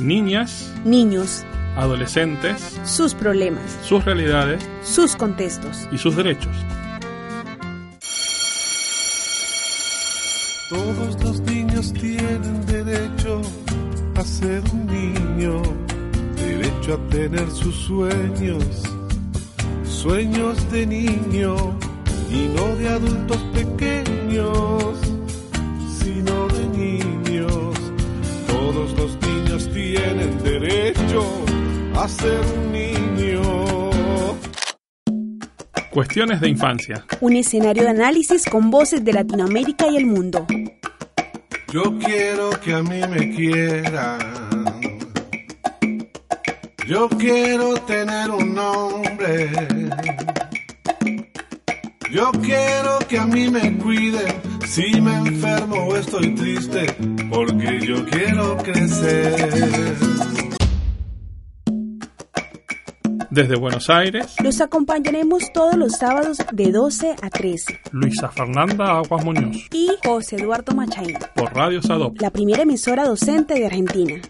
Niñas, Niños, adolescentes, sus problemas, sus realidades. Sus contextos. y sus derechos. Tener sus sueños, sueños de niño y no de adultos pequeños, sino de niños. Todos los niños tienen derecho a ser un niño. Cuestiones de infancia. Un escenario de análisis con voces de Latinoamérica y el mundo. Yo quiero que a mí me quieran. Yo quiero tener un nombre. Yo quiero que a mí me cuiden si me enfermo o estoy triste, porque yo quiero crecer. Desde Buenos Aires, Los acompañaremos todos los sábados de 12 a 13. Luisa Fernanda Aguas Muñoz, Y José Eduardo Machaín, por Radio Sadop. la primera emisora docente de Argentina.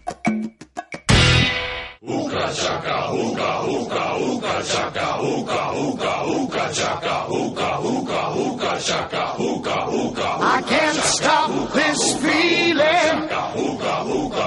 Uka chaka, uka, uka, uka chaka, uka, uka, uka chaka, uka, uka, uka chaka, uka, uka. I can't stop this feeling. Uka, uka, uka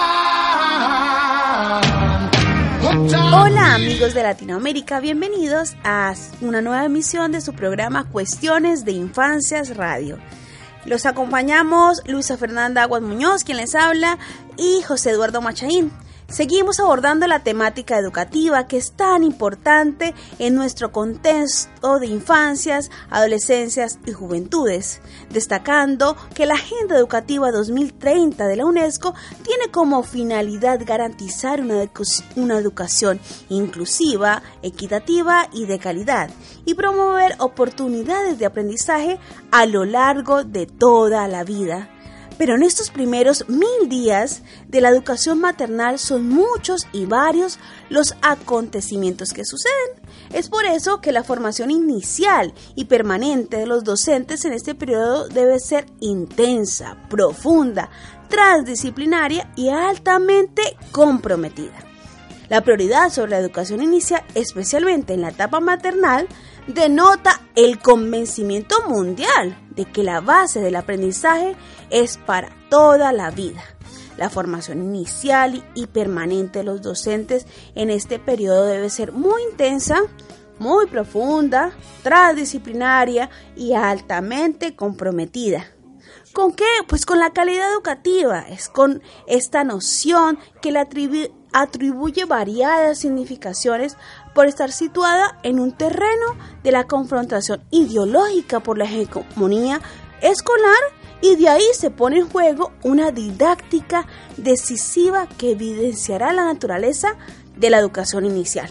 Hola amigos de Latinoamérica, bienvenidos a una nueva emisión de su programa Cuestiones de Infancias Radio. Los acompañamos Luisa Fernanda Aguas Muñoz, quien les habla, y José Eduardo Machaín. Seguimos abordando la temática educativa que es tan importante en nuestro contexto de infancias, adolescencias y juventudes, destacando que la Agenda Educativa 2030 de la UNESCO tiene como finalidad garantizar una, edu- una educación inclusiva, equitativa y de calidad, y promover oportunidades de aprendizaje a lo largo de toda la vida. Pero en estos primeros mil días de la educación maternal son muchos y varios los acontecimientos que suceden. Es por eso que la formación inicial y permanente de los docentes en este periodo debe ser intensa, profunda, transdisciplinaria y altamente comprometida. La prioridad sobre la educación inicial, especialmente en la etapa maternal, denota el convencimiento mundial de que la base del aprendizaje es para toda la vida. La formación inicial y permanente de los docentes en este periodo debe ser muy intensa, muy profunda, transdisciplinaria y altamente comprometida. ¿Con qué? Pues con la calidad educativa, es con esta noción que le atribu- atribuye variadas significaciones por estar situada en un terreno de la confrontación ideológica por la hegemonía escolar y de ahí se pone en juego una didáctica decisiva que evidenciará la naturaleza de la educación inicial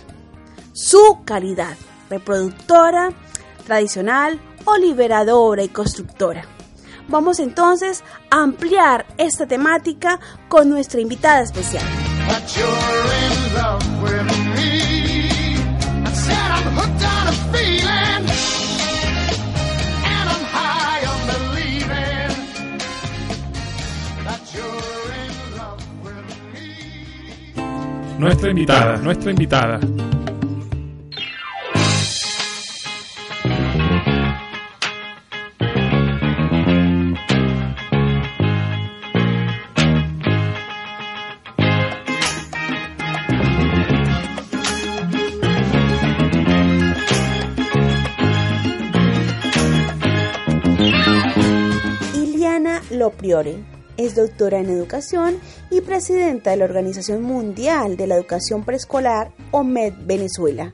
su calidad, reproductora, tradicional o liberadora y constructora. Vamos entonces a ampliar esta temática con nuestra invitada especial. Nuestra invitada, nuestra invitada. Iliana Lopriore es doctora en educación y presidenta de la Organización Mundial de la Educación Preescolar, OMED Venezuela.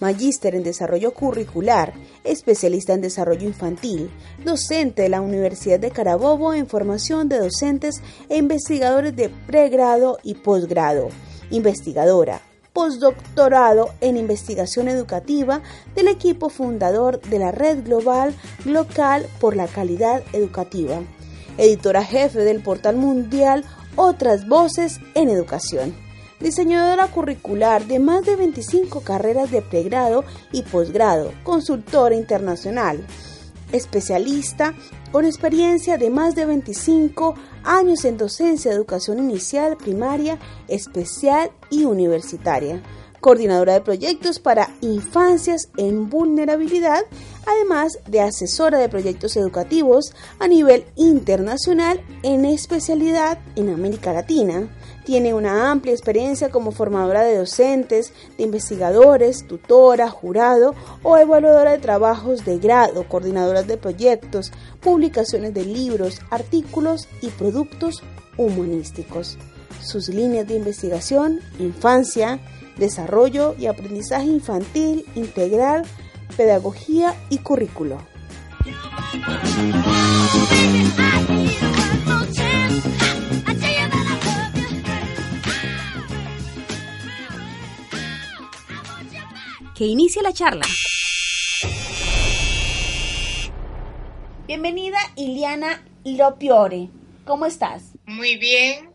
magíster en desarrollo curricular, especialista en desarrollo infantil, docente de la Universidad de Carabobo en formación de docentes e investigadores de pregrado y posgrado, investigadora, postdoctorado en investigación educativa del equipo fundador de la Red Global Local por la Calidad Educativa, editora jefe del portal mundial Otras Voces en Educación. Diseñadora curricular de más de 25 carreras de pregrado y posgrado, consultora internacional, especialista con experiencia de más de 25 años en docencia de educación inicial, primaria, especial y universitaria, coordinadora de proyectos para infancias en vulnerabilidad, además de asesora de proyectos educativos a nivel internacional en especialidad en América Latina tiene una amplia experiencia como formadora de docentes, de investigadores, tutora, jurado o evaluadora de trabajos de grado, coordinadora de proyectos, publicaciones de libros, artículos y productos humanísticos. Sus líneas de investigación, infancia, desarrollo y aprendizaje infantil, integral, pedagogía y currículo. que inicie la charla. Bienvenida Iliana Lopiore. ¿Cómo estás? Muy bien,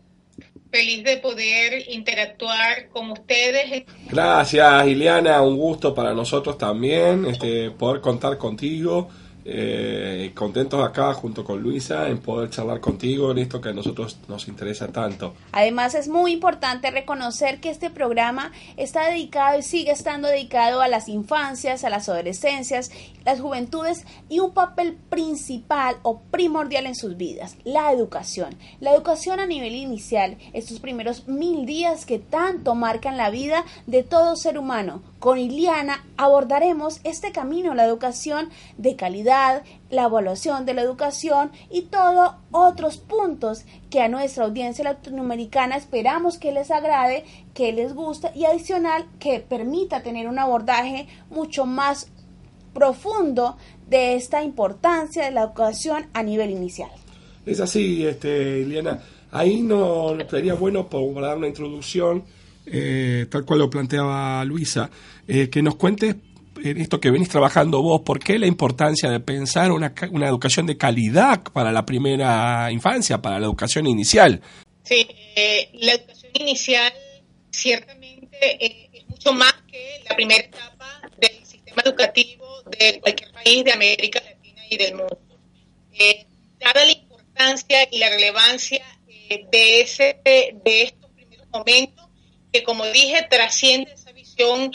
feliz de poder interactuar con ustedes. Gracias, Iliana, un gusto para nosotros también este, poder contar contigo eh, contentos acá junto con Luisa en poder charlar contigo en esto que a nosotros nos interesa tanto. Además es muy importante reconocer que este programa está dedicado y sigue estando dedicado a las infancias, a las adolescencias, las juventudes y un papel principal o primordial en sus vidas, la educación. La educación a nivel inicial, estos primeros mil días que tanto marcan la vida de todo ser humano. Con Iliana abordaremos este camino la educación de calidad la evaluación de la educación y todos otros puntos que a nuestra audiencia latinoamericana esperamos que les agrade, que les guste y adicional que permita tener un abordaje mucho más profundo de esta importancia de la educación a nivel inicial. Es así, este. Ahí no, sería bueno para dar una introducción, eh, tal cual lo planteaba Luisa, eh, que nos cuentes en esto que venís trabajando vos, ¿por qué la importancia de pensar una, una educación de calidad para la primera infancia, para la educación inicial? Sí, eh, la educación inicial ciertamente eh, es mucho más que la primera etapa del sistema educativo de cualquier país de América Latina y del mundo. Eh, dada la importancia y la relevancia de, ese, de estos primeros momentos, que como dije, trasciende esa visión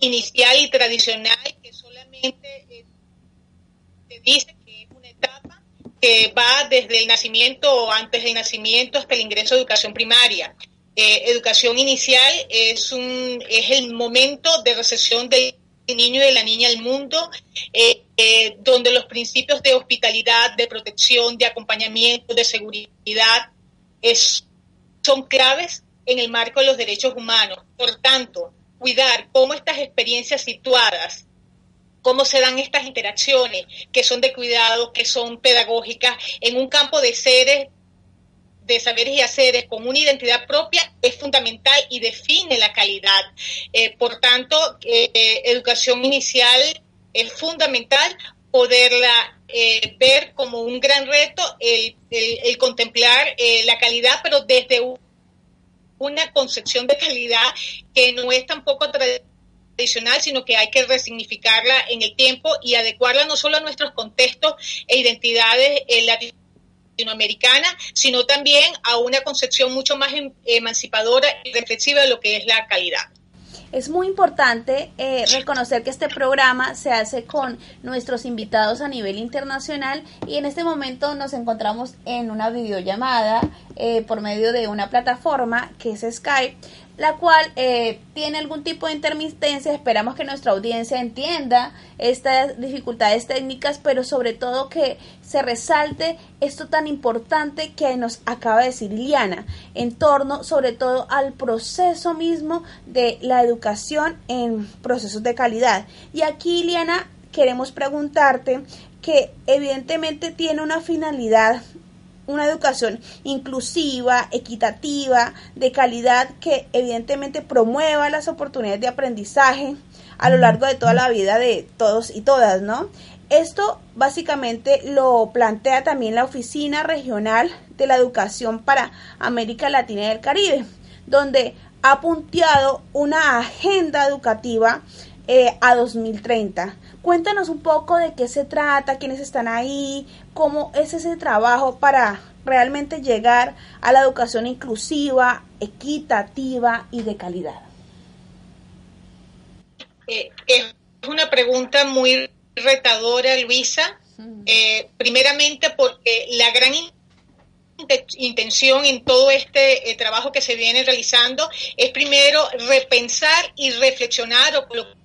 inicial y tradicional que solamente eh, te dice que es una etapa que va desde el nacimiento o antes del nacimiento hasta el ingreso a educación primaria. Eh, educación inicial es, un, es el momento de recepción del niño y de la niña al mundo, eh, donde los principios de hospitalidad, de protección, de acompañamiento, de seguridad es, son claves en el marco de los derechos humanos. Por tanto, cuidar cómo estas experiencias situadas, cómo se dan estas interacciones que son de cuidado, que son pedagógicas, en un campo de seres, de saberes y haceres con una identidad propia, es fundamental y define la calidad. Eh, por tanto, eh, educación inicial es fundamental poderla eh, ver como un gran reto el, el contemplar la calidad, pero desde un una concepción de calidad que no es tampoco tradicional, sino que hay que resignificarla en el tiempo y adecuarla no solo a nuestros contextos e identidades eh, latinoamericanas, sino también a una concepción mucho más em, emancipadora y reflexiva de lo que es la calidad. Es muy importante eh, reconocer que este programa se hace con nuestros invitados a nivel internacional y en este momento nos encontramos en una videollamada eh, por medio de una plataforma que es Skype la cual eh, tiene algún tipo de intermitencia. Esperamos que nuestra audiencia entienda estas dificultades técnicas, pero sobre todo que se resalte esto tan importante que nos acaba de decir Liliana, en torno sobre todo al proceso mismo de la educación en procesos de calidad. Y aquí, Liliana, queremos preguntarte que evidentemente tiene una finalidad una educación inclusiva, equitativa, de calidad, que evidentemente promueva las oportunidades de aprendizaje a lo largo de toda la vida de todos y todas, ¿no? Esto básicamente lo plantea también la Oficina Regional de la Educación para América Latina y el Caribe, donde ha punteado una agenda educativa eh, a 2030. Cuéntanos un poco de qué se trata, quiénes están ahí, cómo es ese trabajo para realmente llegar a la educación inclusiva, equitativa y de calidad. Eh, es una pregunta muy retadora, Luisa. Eh, primeramente porque la gran intención en todo este eh, trabajo que se viene realizando es primero repensar y reflexionar o colocar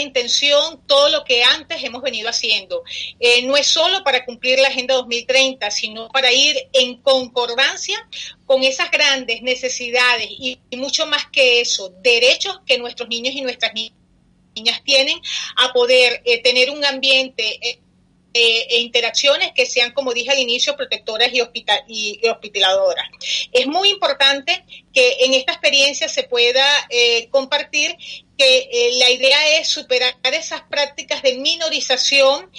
intención todo lo que antes hemos venido haciendo. Eh, no es solo para cumplir la Agenda 2030, sino para ir en concordancia con esas grandes necesidades y, mucho más que eso, derechos que nuestros niños y nuestras niñas tienen a poder eh, tener un ambiente eh, eh, e interacciones que sean, como dije al inicio, protectoras y, hospital, y, hospitaladoras. Es muy importante que en esta experiencia se pueda eh, compartir que eh, la idea es superar esas prácticas de minorización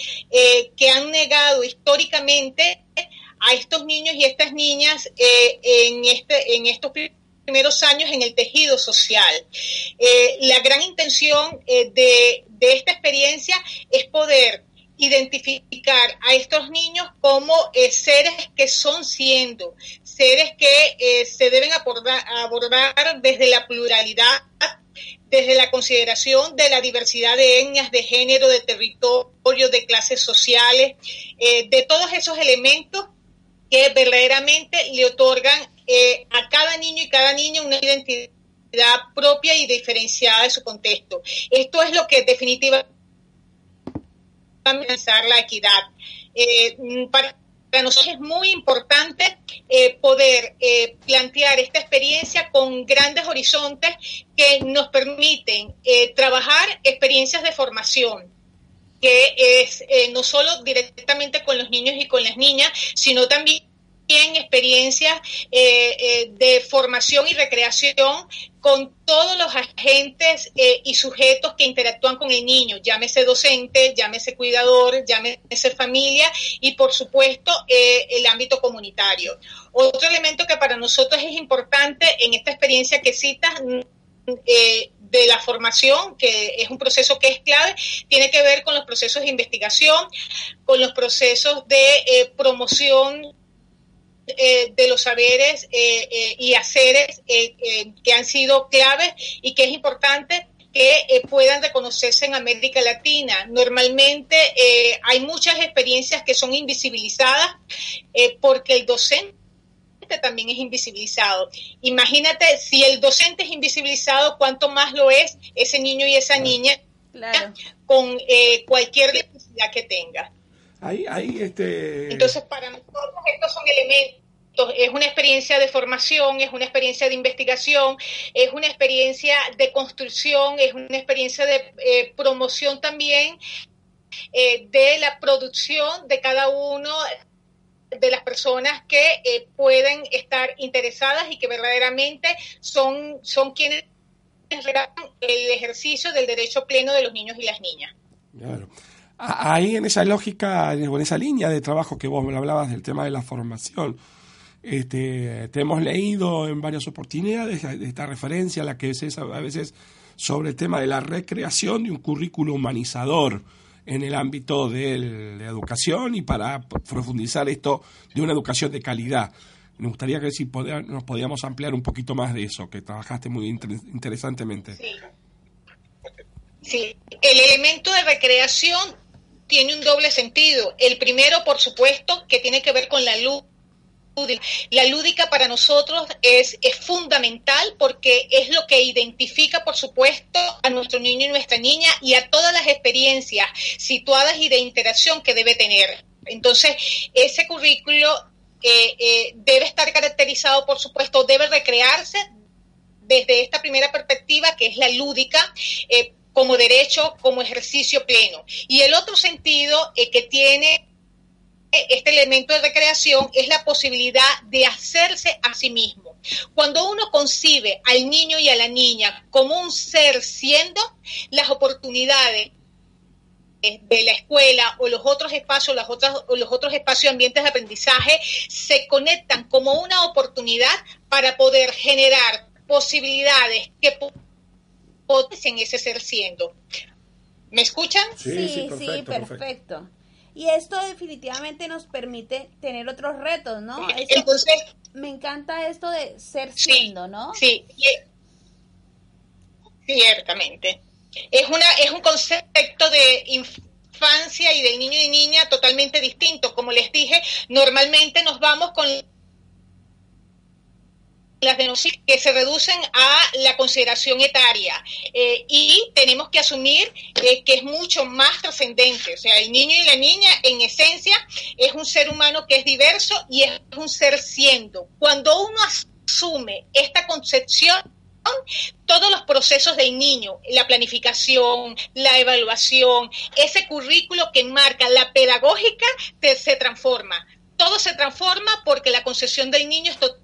que han negado históricamente a estos niños y estas niñas en, este, en estos primeros años en el tejido social. la gran intención de, de esta experiencia es poder identificar a estos niños como eh, seres que son siendo, seres que eh, se deben abordar, abordar desde la pluralidad, desde la consideración de la diversidad de etnias, de género, de territorio, de clases sociales, eh, de todos esos elementos que verdaderamente le otorgan a cada niño y cada niña una identidad propia y diferenciada de su contexto. Esto es lo que definitivamente pensar la equidad. Eh, para, nosotros es muy importante eh, poder eh, plantear esta experiencia con grandes horizontes que nos permiten trabajar experiencias de formación que es no solo directamente con los niños y con las niñas, sino también experiencias eh, eh, de formación y recreación con todos los agentes eh, y sujetos que interactúan con el niño, llámese docente, llámese cuidador, llámese familia y por supuesto el ámbito comunitario. Otro elemento que para nosotros es importante en esta experiencia que citas de la formación, que es un proceso que es clave, tiene que ver con los procesos de investigación, con los procesos de promoción eh, de los saberes eh, eh, y haceres que han sido claves y que es importante que puedan reconocerse en América Latina. Normalmente hay muchas experiencias que son invisibilizadas porque el docente también es invisibilizado. Imagínate si el docente es invisibilizado, cuánto más lo es ese niño y esa niña con cualquier necesidad que tenga. Este, Entonces, para nosotros estos son elementos es una experiencia de formación, es una experiencia de investigación, es una experiencia de construcción, es una experiencia de eh, promoción también eh, de la producción de cada uno de las personas que eh, pueden estar interesadas y que verdaderamente son, son quienes el ejercicio del derecho pleno de los niños y las niñas. Claro. Ahí en esa lógica, en esa línea de trabajo que vos me hablabas del tema de la formación, este, te hemos leído en varias oportunidades esta referencia, la que es a veces sobre el tema de la recreación de un currículo humanizador en el ámbito de la educación y para profundizar esto de una educación de calidad. Me gustaría que si nos podíamos ampliar un poquito más de eso, que trabajaste muy interesantemente. Sí, el elemento de recreación tiene un doble sentido. El primero, por supuesto, que tiene que ver con la luz La lúdica para nosotros es, es fundamental porque es lo que identifica, por supuesto, a nuestro niño y nuestra niña y a todas las experiencias situadas y de interacción que debe tener. Entonces, ese currículo eh, eh, debe estar caracterizado, por supuesto, debe recrearse desde esta primera perspectiva, que es la lúdica, eh, como derecho, como ejercicio pleno. Y el otro sentido que tiene este elemento de recreación es la posibilidad de hacerse a sí mismo. Cuando uno concibe al niño y a la niña como un ser siendo, las oportunidades de la escuela o los otros espacios, los otros, los otros espacios ambientes de aprendizaje se conectan como una oportunidad para poder generar posibilidades que potencien ese ser siendo. ¿Me escuchan? Sí, sí, perfecto. Y esto definitivamente nos permite tener otros retos, ¿no? Entonces, me encanta esto de ser siendo, ¿no? Sí, ciertamente. Es, una, es un concepto de infancia y de niño y niña totalmente distinto. Como les dije, normalmente nos vamos con las denuncias que se reducen a la consideración etaria eh, y tenemos que asumir eh, que es mucho más trascendente. O sea, el niño y la niña en esencia es un ser humano que es diverso y es un ser siendo. Cuando uno asume esta concepción, todos los procesos del niño, la planificación, la evaluación, ese currículo que marca la pedagógica se transforma. Todo se transforma porque la concepción del niño es totalmente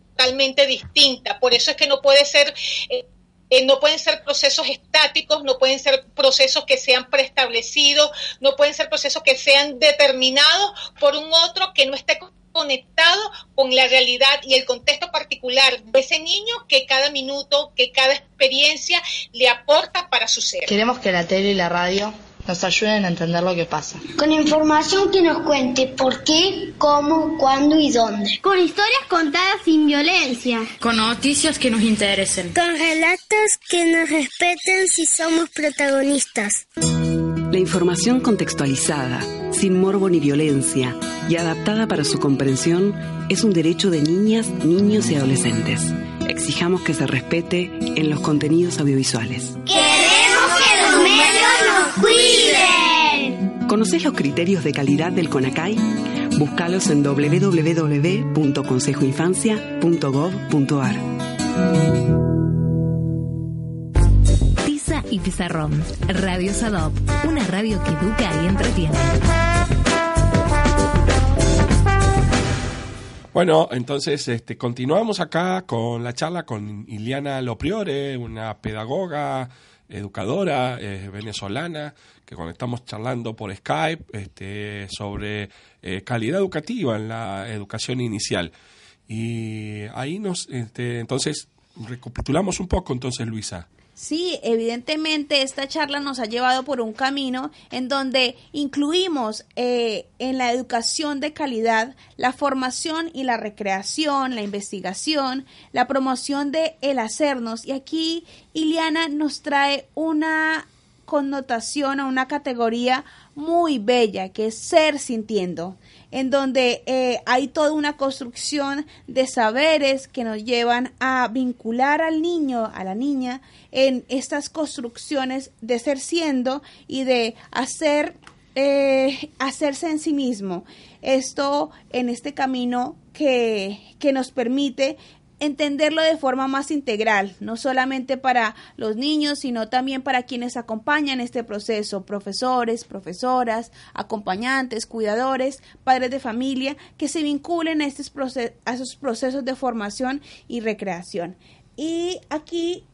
distinta. Por eso es que no puede ser... Eh, eh, no pueden ser procesos estáticos, no pueden ser procesos que sean preestablecidos, no pueden ser procesos que sean determinados por un otro que no esté conectado con la realidad y el contexto particular de ese niño que cada minuto, que cada experiencia le aporta para su ser. Queremos que la tele y la radio nos ayuden a entender lo que pasa. Con información que nos cuente por qué, cómo, cuándo y dónde. Con historias contadas sin violencia. Con noticias que nos interesen. Con relatos que nos respeten si somos protagonistas. La información contextualizada, sin morbo ni violencia y adaptada para su comprensión es un derecho de niñas, niños y adolescentes. Exijamos que se respete en los contenidos audiovisuales. ¡Queremos cuiden! ¿Conoces los criterios de calidad del CONACAI? Búscalos en www.consejoinfancia.gov.ar y Pizarrón. Radio Sadop, una radio que educa y entretiene. Bueno, entonces este, continuamos acá con la charla con Iliana Lopriore, una pedagoga, educadora eh, venezolana, que cuando estamos charlando por Skype este, sobre eh, calidad educativa en la educación inicial. Y ahí nos, este, entonces, recapitulamos un poco, entonces, Luisa. Sí, evidentemente esta charla nos ha llevado por un camino en donde incluimos eh, en la educación de calidad la formación y la recreación, la investigación, la promoción de el hacernos. Y aquí Iliana nos trae una connotación a una categoría muy bella que es ser sintiendo en donde eh, hay toda una construcción de saberes que nos llevan a vincular al niño, a la niña, en estas construcciones de ser siendo y de hacer eh, hacerse en sí mismo. Esto en este camino que, que nos permite entenderlo de forma más integral, no solamente para los niños, sino también para quienes acompañan este proceso, profesores, profesoras, acompañantes, cuidadores, padres de familia, que se vinculen a, estos a esos procesos de formación y recreación. Y aquí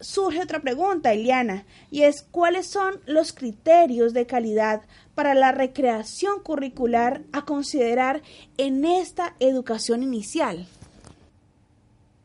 surge otra pregunta, Eliana, y es cuáles son los criterios de calidad para la recreación curricular a considerar en esta educación inicial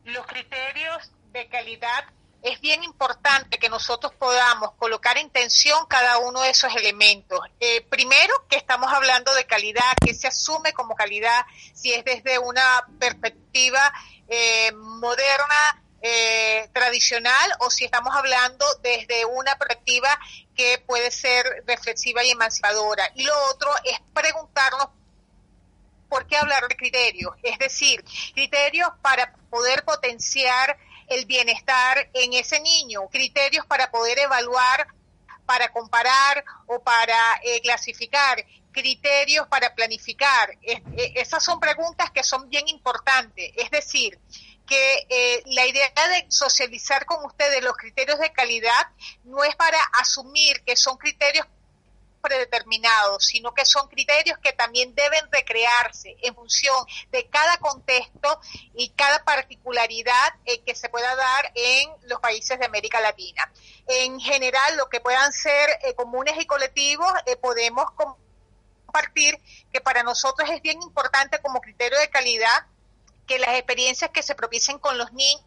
los criterios de calidad es bien importante que nosotros podamos colocar en tensión cada uno de esos elementos. Eh, primero, que estamos hablando de calidad, que se asume como calidad, si es desde una perspectiva eh, moderna, eh, tradicional, o si estamos hablando desde una perspectiva que puede ser reflexiva y emancipadora. Y lo otro es preguntarnos ¿por qué hablar de criterios? Es decir, criterios para poder potenciar el bienestar en ese niño, criterios para poder evaluar, para comparar o para eh, clasificar, criterios para planificar. Es, eh, esas son preguntas que son bien importantes. Es decir, que eh, la idea de socializar con ustedes los criterios de calidad no es para asumir que son criterios predeterminados, sino que son criterios que también deben recrearse en función de cada contexto y cada particularidad eh, que se pueda dar en los países de América Latina. En general, lo que puedan ser eh, comunes y colectivos, eh, podemos compartir que para nosotros es bien importante como criterio de calidad que las experiencias que se propicien con los niños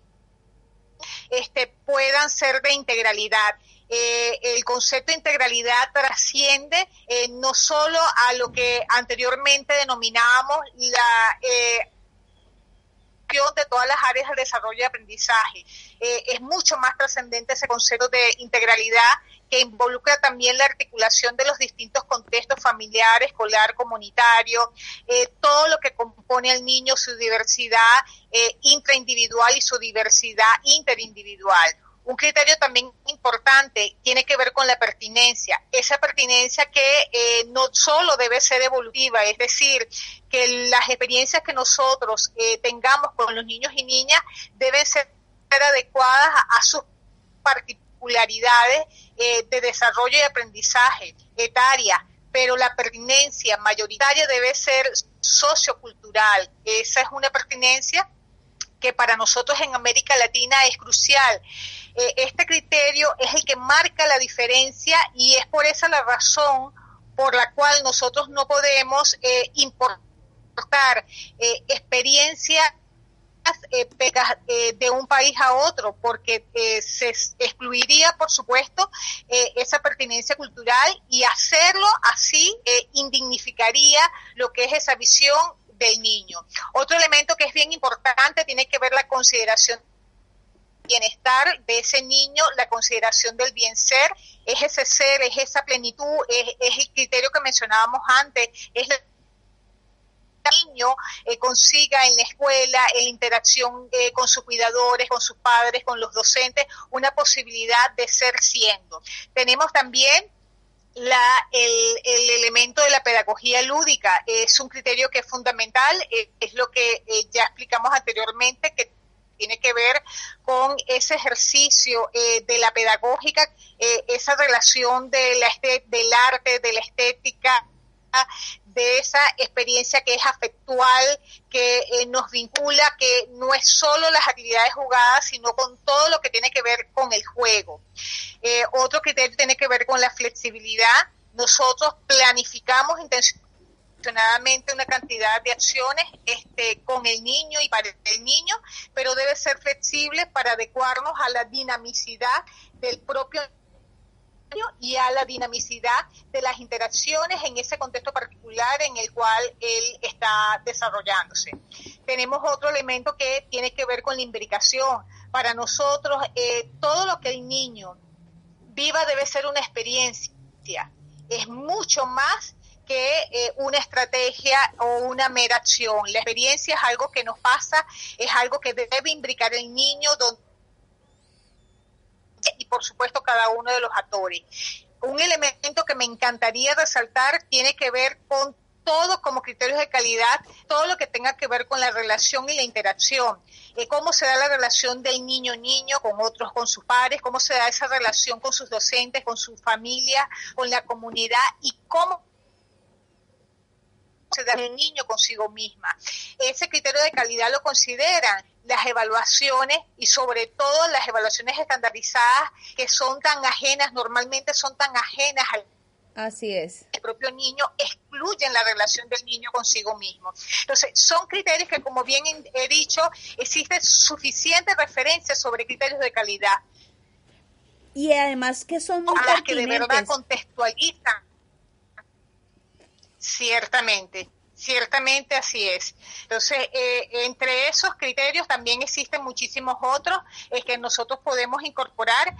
este, puedan ser de integralidad. Eh, el concepto de integralidad trasciende eh, no solo a lo que anteriormente denominábamos la eh, de todas las áreas del desarrollo y aprendizaje. es mucho más trascendente ese concepto de integralidad que involucra también la articulación de los distintos contextos familiar, escolar, comunitario, todo lo que compone al niño, su diversidad intraindividual y su diversidad interindividual. Un criterio también importante tiene que ver con la pertinencia, esa pertinencia que eh, no solo debe ser evolutiva, es decir, que las experiencias que nosotros eh, tengamos con los niños y niñas deben ser adecuadas a, sus particularidades eh, de desarrollo y aprendizaje etaria, pero la pertinencia mayoritaria debe ser sociocultural. Esa es una pertinencia que para nosotros en América Latina es crucial. Eh, este criterio es el que marca la diferencia y es por esa la razón por la cual nosotros no podemos eh, importar eh, experiencias de un país a otro, porque se excluiría, por supuesto, esa pertinencia cultural y hacerlo así indignificaría lo que es esa visión del niño. Otro elemento que es bien importante tiene que ver la consideración bienestar de ese niño, la consideración del bien ser, es ese ser, es esa plenitud, es, el criterio que mencionábamos antes, es el niño eh, consiga en la escuela, en la interacción eh, con sus cuidadores, con sus padres, con los docentes, una posibilidad de ser siendo. Tenemos también la, el, el, elemento de la pedagogía lúdica es un criterio que es fundamental, eh, es lo que ya explicamos anteriormente, que tiene que ver con ese ejercicio eh, de la pedagógica, esa relación de la, del arte, de la estética, de esa experiencia que es afectual, que eh, nos vincula, que no es solo las actividades jugadas, sino con todo lo que tiene que ver con el juego. Eh, otro criterio tiene que ver con la flexibilidad. Nosotros planificamos intencionadamente una cantidad de acciones este, con el niño y para el niño, pero debe ser flexible para adecuarnos a la dinamicidad del propio y a la dinamicidad de las interacciones en ese contexto particular en el cual él está desarrollándose. Tenemos otro elemento que tiene que ver con la imbricación. Para nosotros, eh, todo lo que el niño viva debe ser una experiencia. Es mucho más que eh, una estrategia o una mera acción. La experiencia es algo que nos pasa, es algo que debe imbricar el niño, y por supuesto cada uno de los actores. Un elemento que me encantaría resaltar tiene que ver con todo como criterios de calidad, todo lo que tenga que ver con la relación y la interacción, eh, cómo se da la relación del niño-niño con otros, con sus padres, cómo se da esa relación con sus docentes, con su familia, con la comunidad y cómo se da el niño consigo misma. Ese criterio de calidad lo consideran las evaluaciones y sobre todo las evaluaciones estandarizadas que son tan ajenas, normalmente son tan ajenas al Así es. El propio niño excluyen la relación del niño consigo mismo. Entonces, son criterios que, como bien he dicho, existe suficiente referencia sobre criterios de calidad. Y además que son muy que de verdad contextualizan. Ciertamente. Ciertamente así es. Entonces, eh, entre esos criterios también existen muchísimos otros que nosotros podemos incorporar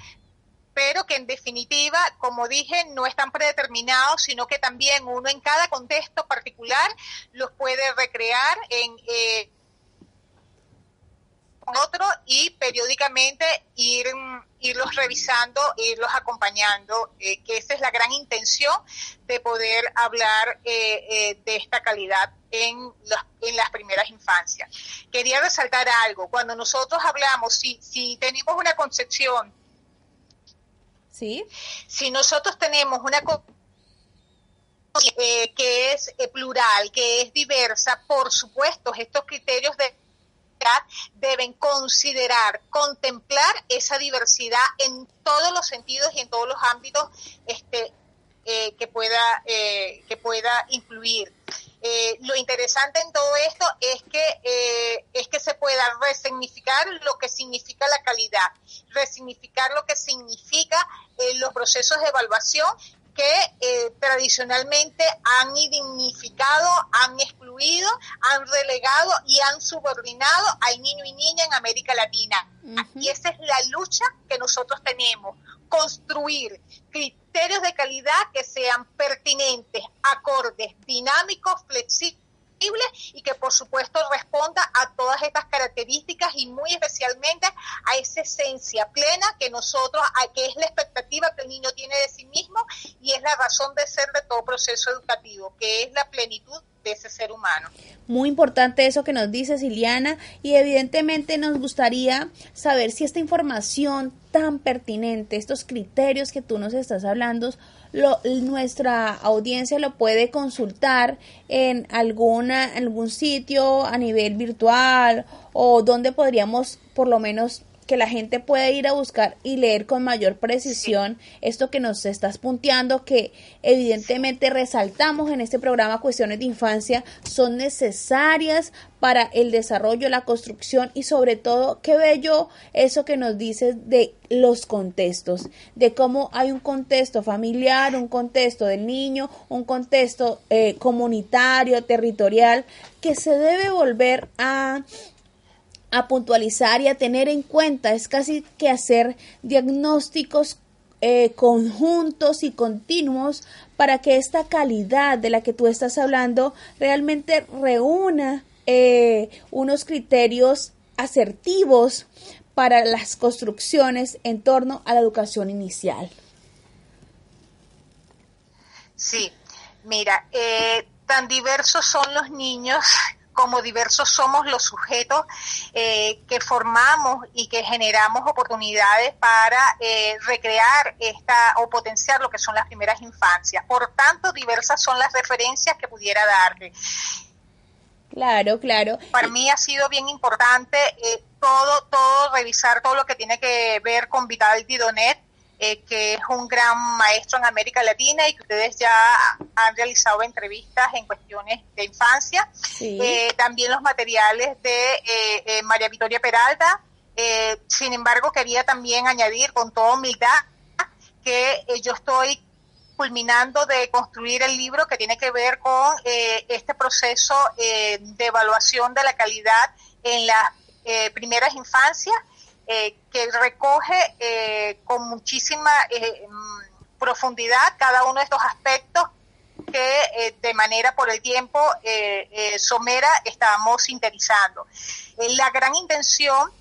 pero que en definitiva, como dije, no están predeterminados, sino que también uno en cada contexto particular los puede recrear en... Eh, otro y periódicamente ir irlos revisando, irlos acompañando, eh, que esa es la gran intención de poder hablar eh, eh, de esta calidad en, en las primeras infancias. Quería resaltar algo, cuando nosotros hablamos, si, si tenemos una concepción ¿Sí? Si nosotros tenemos una eh, que es eh, plural, que es diversa, por supuesto, estos criterios de deben considerar, contemplar esa diversidad en todos los sentidos y en todos los ámbitos este, eh, que pueda eh, que pueda incluir. Eh, lo interesante en todo esto es que es que se pueda resignificar lo que significa la calidad, resignificar lo que significa los procesos de evaluación que tradicionalmente han dignificado, han excluido, han relegado y han subordinado al niño y niña en América Latina. Y esa es la lucha que nosotros tenemos, construir criterios de calidad que sean pertinentes, acordes, dinámicos, flexibles y que por supuesto responda a todas estas características y muy especialmente a esa esencia plena que nosotros, que es la expectativa que el niño tiene de sí mismo y es la razón de ser de todo proceso educativo, que es la plenitud de ese ser humano. Muy importante eso que nos dice Siliana y evidentemente nos gustaría saber si esta información tan pertinente, estos criterios que tú nos estás hablando, lo, nuestra audiencia lo puede consultar en alguna, algún sitio a nivel virtual o donde podríamos por lo menos que la gente puede ir a buscar y leer con mayor precisión esto que nos estás punteando, que evidentemente resaltamos en este programa Cuestiones de Infancia, son necesarias para el desarrollo, la construcción y sobre todo, qué bello eso que nos dices de los contextos, de cómo hay un contexto familiar, un contexto del niño, un contexto eh, comunitario, territorial, que se debe volver a a puntualizar y a tener en cuenta, es casi que hacer diagnósticos eh, conjuntos y continuos para que esta calidad de la que tú estás hablando realmente reúna eh, unos criterios asertivos para las construcciones en torno a la educación inicial. Sí, mira, eh, tan diversos son los niños como diversos somos los sujetos eh, que formamos y que generamos oportunidades para eh, recrear esta o potenciar lo que son las primeras infancias. Por tanto, diversas son las referencias que pudiera darle. Claro, claro. Para mí ha sido bien importante eh, todo, todo, revisar todo lo que tiene que ver con Vital Didonet, eh, que es un gran maestro en América Latina y que ustedes ya han realizado entrevistas en cuestiones de infancia. Eh, también los materiales de eh, María Victoria Peralta. sin embargo, quería también añadir con toda humildad que yo estoy culminando de construir el libro que tiene que ver con este proceso de evaluación de la calidad en las primeras infancias eh, que recoge eh, con muchísima eh, mm, profundidad cada uno de estos aspectos que de manera por el tiempo somera estábamos sintetizando. la gran intención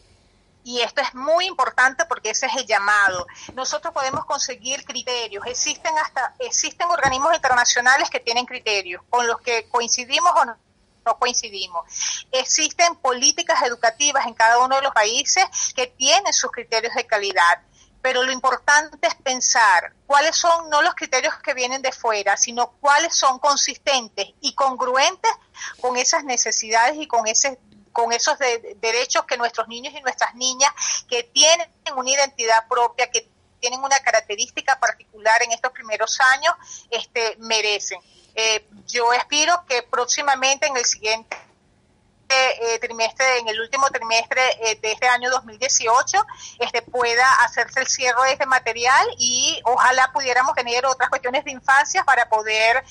y esto es muy importante porque ese es el llamado. Nosotros podemos conseguir criterios. Existen hasta existen organismos internacionales que tienen criterios con los que coincidimos o no no coincidimos. Existen políticas educativas en cada uno de los países que tienen sus criterios de calidad, pero lo importante es pensar cuáles son no los criterios que vienen de fuera, sino cuáles son consistentes y congruentes con esas necesidades y con esos derechos que nuestros niños y nuestras niñas que tienen una identidad propia, que tienen una característica particular en estos primeros años, este, merecen. Eh, yo espero que próximamente en el siguiente eh, trimestre, en el último trimestre eh, de este año 2018, este pueda hacerse el cierre de este material y ojalá pudiéramos tener otras cuestiones de infancia para poder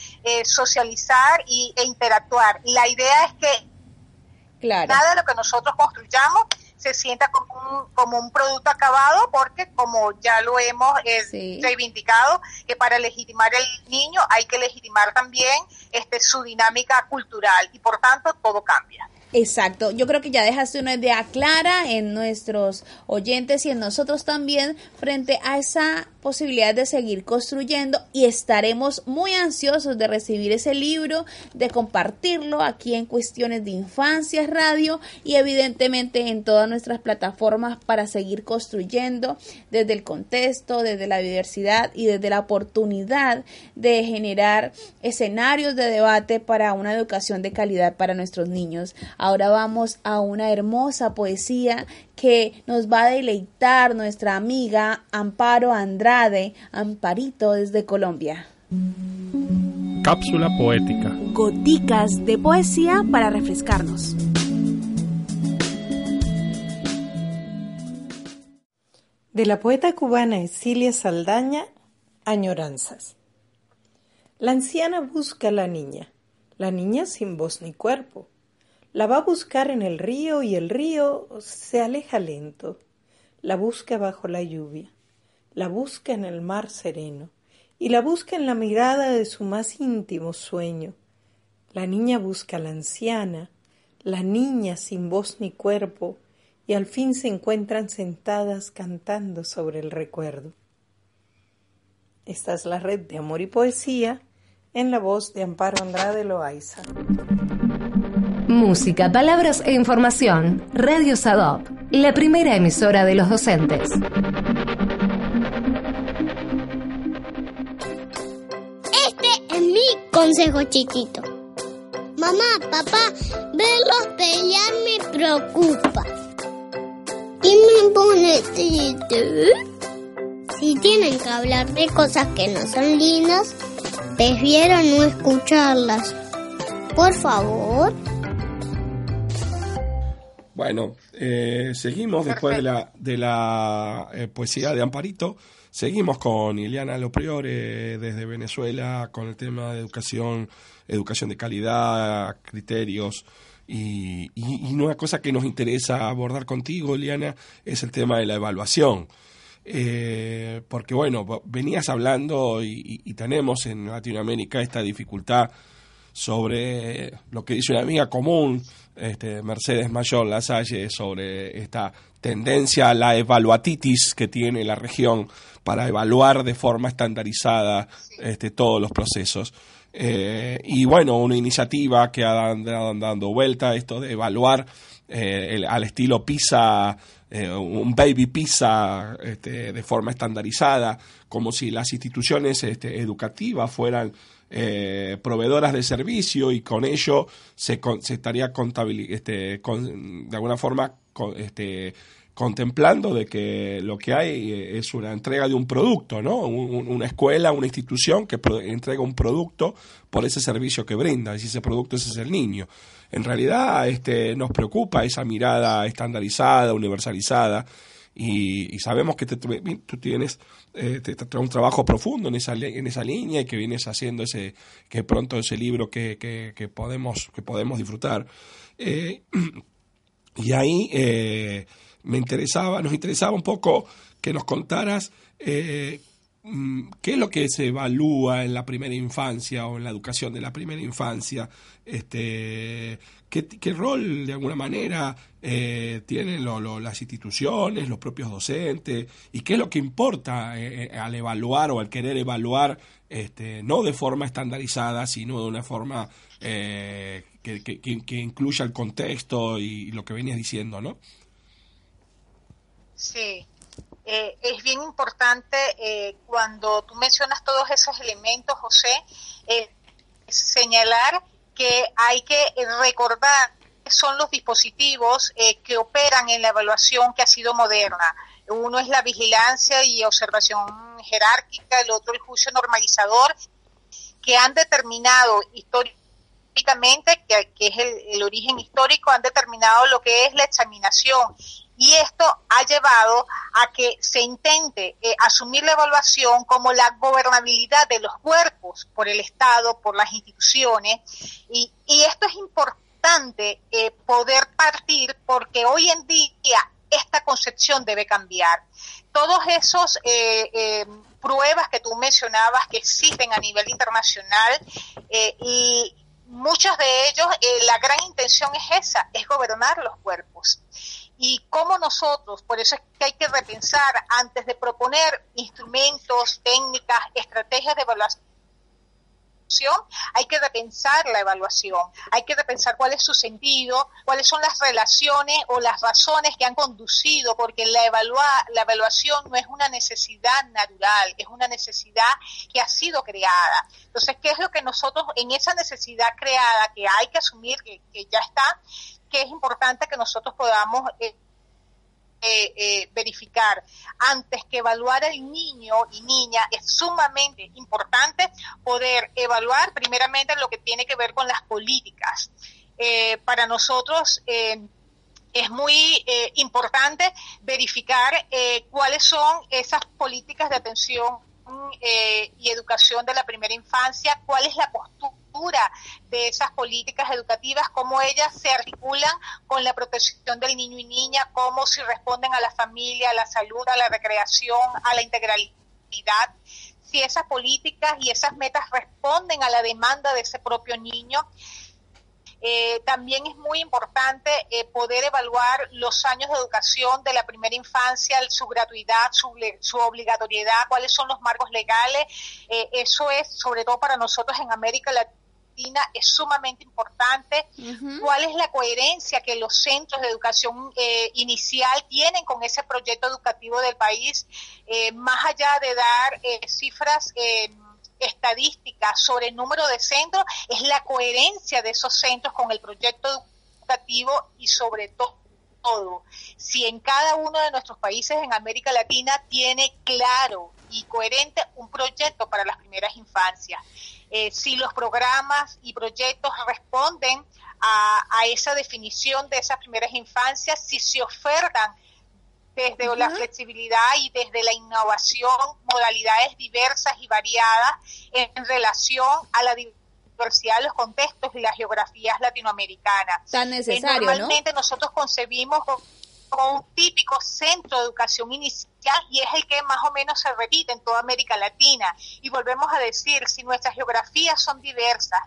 socializar y, e interactuar. La idea es que nada de lo que nosotros construyamos se sienta como un, como un producto acabado, porque como ya lo hemos eh, reivindicado, que para legitimar el niño hay que legitimar también este, su dinámica cultural y por tanto todo cambia. Exacto, yo creo que ya dejaste una idea clara en nuestros oyentes y en nosotros también frente a esa posibilidad de seguir construyendo y estaremos muy ansiosos de recibir ese libro, de compartirlo aquí en Cuestiones de Infancia Radio y evidentemente en todas nuestras plataformas para seguir construyendo desde el contexto, desde la diversidad y desde la oportunidad de generar escenarios de debate para una educación de calidad para nuestros niños. Ahora vamos a una hermosa poesía que nos va a deleitar nuestra amiga Amparo Andrade, Amparito desde Colombia. Cápsula poética. Goticas de poesía para refrescarnos. De la poeta cubana Esilia Saldaña, Añoranzas. La anciana busca a la niña, la niña sin voz ni cuerpo la va a buscar en el río y el río se aleja lento. La busca bajo la lluvia, la busca en el mar sereno y la busca en la mirada de su más íntimo sueño. La niña busca a la anciana, la niña sin voz ni cuerpo, y al fin se encuentran sentadas cantando sobre el recuerdo. Esta es la red de amor y poesía en la voz de Amparo Andrade Loaiza. Música, palabras e información. Radio Sadop, la primera emisora de los docentes. Este es mi consejo chiquito. Mamá, papá, verlos pelear me preocupa. Y me pone. Si tienen que hablar de cosas que no son lindas, prefiero no escucharlas. Por favor. Bueno, eh, seguimos después de la, de la eh, poesía de Amparito. Seguimos con Ileana Lopriore desde Venezuela con el tema de educación, educación de calidad, criterios. Y, una cosa que nos interesa abordar contigo, Ileana, es el tema de la evaluación. Eh, porque, bueno, venías hablando y, y tenemos en Latinoamérica esta dificultad sobre lo que dice una amiga común, este, Mercedes Mayor Lasalle, sobre esta tendencia a la evaluatitis que tiene la región para evaluar de forma estandarizada este, todos los procesos. Eh, y bueno, una iniciativa que ha dado dando vuelta, esto de evaluar eh, al estilo PISA, eh, un baby PISA este, de forma estandarizada, como si las instituciones este, educativas fueran eh, proveedoras de servicio y con ello se, se estaría este, de alguna forma este, contemplando de que lo que hay eh, es una entrega de un producto, ¿no? una escuela, una institución que entrega un producto por ese servicio que brinda, y si ese producto ese es el niño. En realidad este, nos preocupa esa mirada estandarizada, universalizada, y, sabemos que tú tienes eh, un trabajo profundo en esa, en esa línea y que vienes haciendo ese que pronto ese libro que, que, podemos que podemos disfrutar eh, y ahí eh, me interesaba nos interesaba un poco que nos contaras Mm, ¿Qué es lo que se evalúa en la primera infancia o en la educación de la primera infancia? Este, ¿qué, rol, de alguna manera, eh, tienen las instituciones, los propios docentes? ¿Y qué es lo que importa eh, eh, al evaluar o al querer evaluar, este, no de forma estandarizada, sino de una forma que, que, incluya el contexto y, lo que venías diciendo, ¿no? Sí, eh, es bien importante eh, cuando tú mencionas todos esos elementos, José, eh, señalar que hay que recordar que son los dispositivos que operan en la evaluación que ha sido moderna. Uno es la vigilancia y observación jerárquica, el otro el juicio normalizador, que han determinado históricamente, que, es el, origen histórico, han determinado lo que es la examinación y esto ha llevado a que se intente eh, asumir la evaluación como la gobernabilidad de los cuerpos por el Estado, por las instituciones, y, esto es importante importante eh, poder partir porque hoy en día esta concepción debe cambiar. Todos esos eh, eh, pruebas que tú mencionabas que existen a nivel internacional y muchos de ellos, la gran intención es esa, es gobernar los cuerpos y cómo nosotros, por eso es que hay que repensar antes de proponer instrumentos, técnicas, estrategias de evaluación hay que repensar la evaluación, hay que repensar cuál es su sentido, cuáles son las relaciones o las razones que han conducido, porque la, evalua la evaluación no es una necesidad natural, es una necesidad que ha sido creada. Entonces, ¿qué es lo que nosotros en esa necesidad creada que hay que asumir que, ya está, que es importante que nosotros podamos... Eh, eh, eh, verificar antes que evaluar al niño y niña es sumamente importante poder evaluar primeramente lo que tiene que ver con las políticas. Eh, para nosotros es muy importante verificar cuáles son esas políticas de atención y educación de la primera infancia, cuál es la postura de esas políticas educativas, cómo ellas se articulan con la protección del niño y niña, cómo si responden a la familia, a la salud, a la recreación, a la integralidad, si esas políticas y esas metas responden a la demanda de ese propio niño. Eh, también es muy importante eh, poder evaluar los años de educación de la primera infancia, su gratuidad, su, su obligatoriedad, cuáles son los marcos legales. Eh, eso es, sobre todo para nosotros en América Latina, es sumamente importante. ¿Cuál es la coherencia que los centros de educación eh, inicial tienen con ese proyecto educativo del país? Eh, más allá de dar eh, cifras estadísticas sobre el número de centros, es la coherencia de esos centros con el proyecto educativo y sobre todo todo, si en cada uno de nuestros países en América Latina tiene claro y coherente un proyecto para las primeras infancias. Eh, si los programas y proyectos responden a, esa definición de esas primeras infancias, si se ofertan desde la flexibilidad y desde la innovación modalidades diversas y variadas en, relación a la diversidad de los contextos y las geografías latinoamericanas. Tan necesario, normalmente nosotros concebimos como un típico centro de educación inicial y es el que más o menos se repite en toda América Latina. Y volvemos a decir, si nuestras geografías son diversas,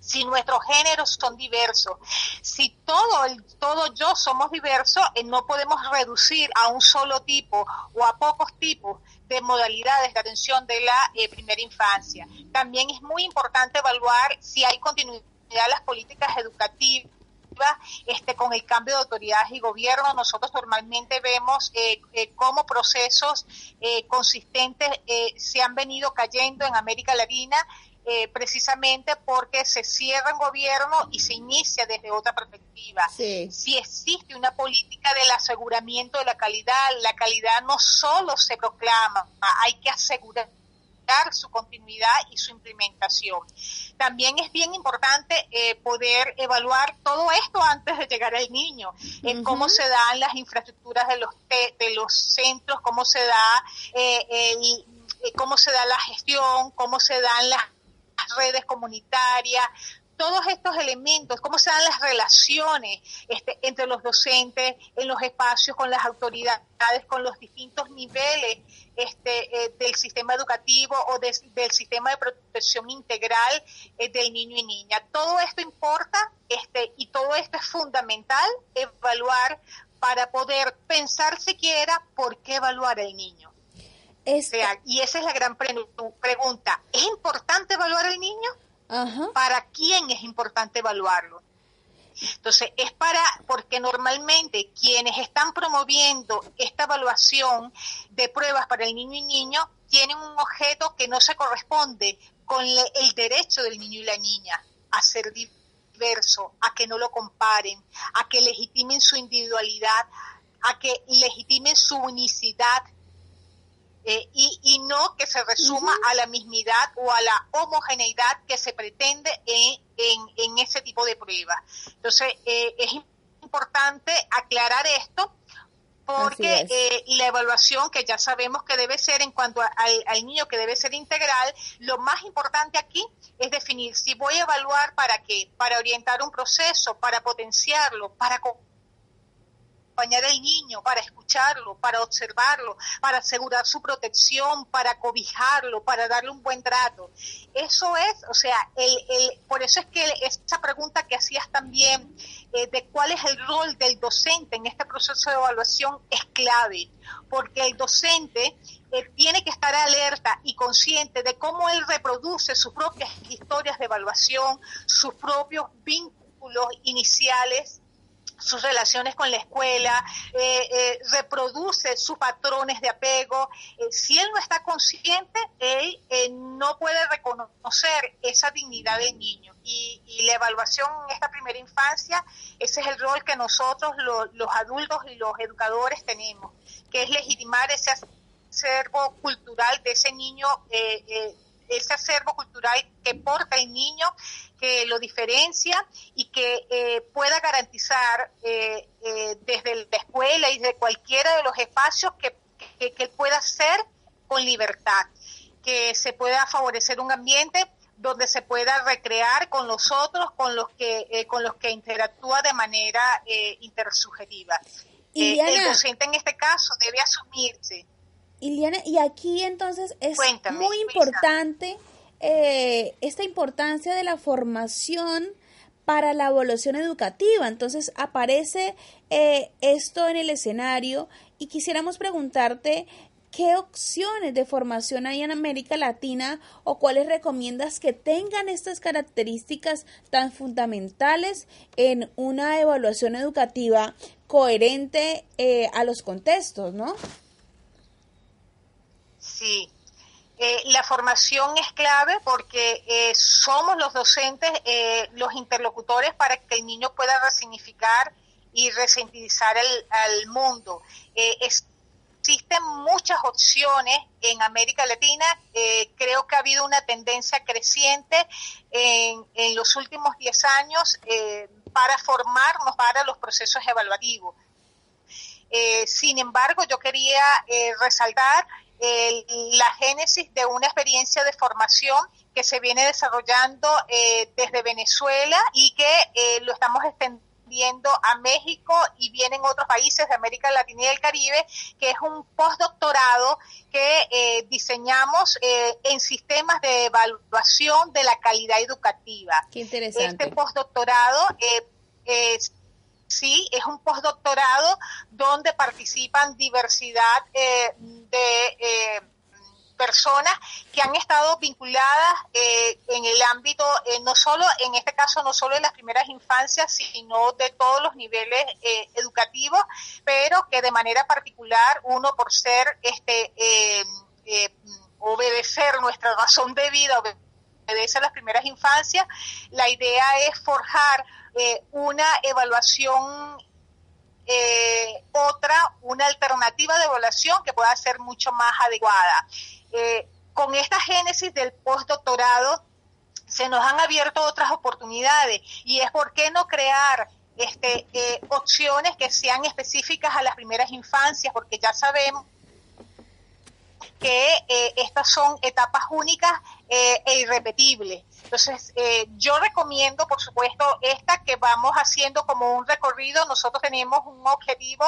si nuestros géneros son diversos, si todo el todo yo somos diversos, eh, no podemos reducir a un solo tipo o a pocos tipos de modalidades de atención de la eh, primera infancia. También es muy importante evaluar si hay continuidad en las políticas educativas este, con el cambio de autoridades y gobierno. Nosotros normalmente vemos eh, eh, cómo procesos eh, consistentes se han venido cayendo en América Latina precisamente porque se cierra un gobierno y se inicia desde otra perspectiva. Si existe una política del aseguramiento de la calidad, la calidad no solo se proclama, hay que asegurar su continuidad y su implementación. También es bien importante eh, poder evaluar todo esto antes de llegar al niño, en cómo se dan las infraestructuras de los, de los centros, cómo se da eh, eh, cómo se da la gestión, cómo se dan las redes comunitarias, todos estos elementos, cómo se dan las relaciones este, entre los docentes, en los espacios, con las autoridades, con los distintos niveles este, eh, del sistema educativo o del sistema de protección integral eh, del niño y niña. Todo esto importa este, y todo esto es fundamental evaluar para poder pensar siquiera por qué evaluar al niño. y esa es la gran pregunta. ¿Es importante evaluar al niño? ¿Para quién es importante evaluarlo? Entonces, es para, porque normalmente quienes están promoviendo esta evaluación de pruebas para el niño y niño tienen un objeto que no se corresponde con el derecho del niño y la niña a ser diverso, a que no lo comparen, a que legitimen su individualidad, a que legitimen su unicidad eh, y, no que se resuma a la mismidad o a la homogeneidad que se pretende en, en, ese tipo de pruebas. Entonces, eh, es importante aclarar esto porque eh, la evaluación que ya sabemos que debe ser en cuanto al, al, niño que debe ser integral, lo más importante aquí es definir si voy a evaluar para qué, para orientar un proceso, para potenciarlo, para acompañar al niño, para escucharlo, para observarlo, para asegurar su protección, para cobijarlo, para darle un buen trato. Eso es, o sea, por eso es que esa pregunta que hacías también eh, de cuál es el rol del docente en este proceso de evaluación es clave, porque el docente eh, tiene que estar alerta y consciente de cómo él reproduce sus propias historias de evaluación, sus propios vínculos iniciales sus relaciones con la escuela, eh, eh, reproduce sus patrones de apego. Eh, si él no está consciente, él no puede reconocer esa dignidad del niño. Y, la evaluación en esta primera infancia, ese es el rol que nosotros, los adultos y los educadores tenemos, que es legitimar ese acervo cultural de ese niño ese acervo cultural que porta el niño, que lo diferencia y que eh, pueda garantizar eh, eh, desde la escuela y de cualquiera de los espacios que, que, que pueda ser con libertad, que se pueda favorecer un ambiente donde se pueda recrear con los otros, con los que, con los que interactúa de manera intersubjetiva. el docente en este caso debe asumirse Iliana, y aquí entonces es muy importante eh, esta importancia de la formación para la evolución educativa. Entonces aparece eh, esto en el escenario y quisiéramos preguntarte qué opciones de formación hay en América Latina o cuáles recomiendas que tengan estas características tan fundamentales en una evaluación educativa coherente eh, a los contextos, ¿no? Sí, eh, la formación es clave porque eh, somos los docentes eh, los interlocutores para que el niño pueda resignificar y resentir el, al mundo. existen muchas opciones en América Latina. creo que ha habido una tendencia creciente en, en los últimos 10 años para formarnos para los procesos evaluativos. sin embargo, yo quería resaltar la génesis de una experiencia de formación que se viene desarrollando eh, desde Venezuela y que eh, lo estamos extendiendo a México y vienen otros países de América Latina y del Caribe, que es un postdoctorado que eh, diseñamos en sistemas de evaluación de la calidad educativa. Qué interesante. Este postdoctorado es sí, es un postdoctorado donde participan diversidad eh, de eh, personas que han estado vinculadas eh, en el ámbito, no solo, en este caso, no solo en las primeras infancias, sino de todos los niveles educativos, pero que de manera particular, uno por ser, este, obedecer nuestra razón de vida, a las primeras infancias, la idea es forjar eh, una evaluación eh, otra, una alternativa de evaluación que pueda ser mucho más adecuada. Eh, con esta génesis del postdoctorado se nos han abierto otras oportunidades y es por qué no crear este, opciones que sean específicas a las primeras infancias, porque ya sabemos que estas son etapas únicas e irrepetibles. Entonces, eh, yo recomiendo, por supuesto, esta que vamos haciendo como un recorrido. Nosotros tenemos un objetivo,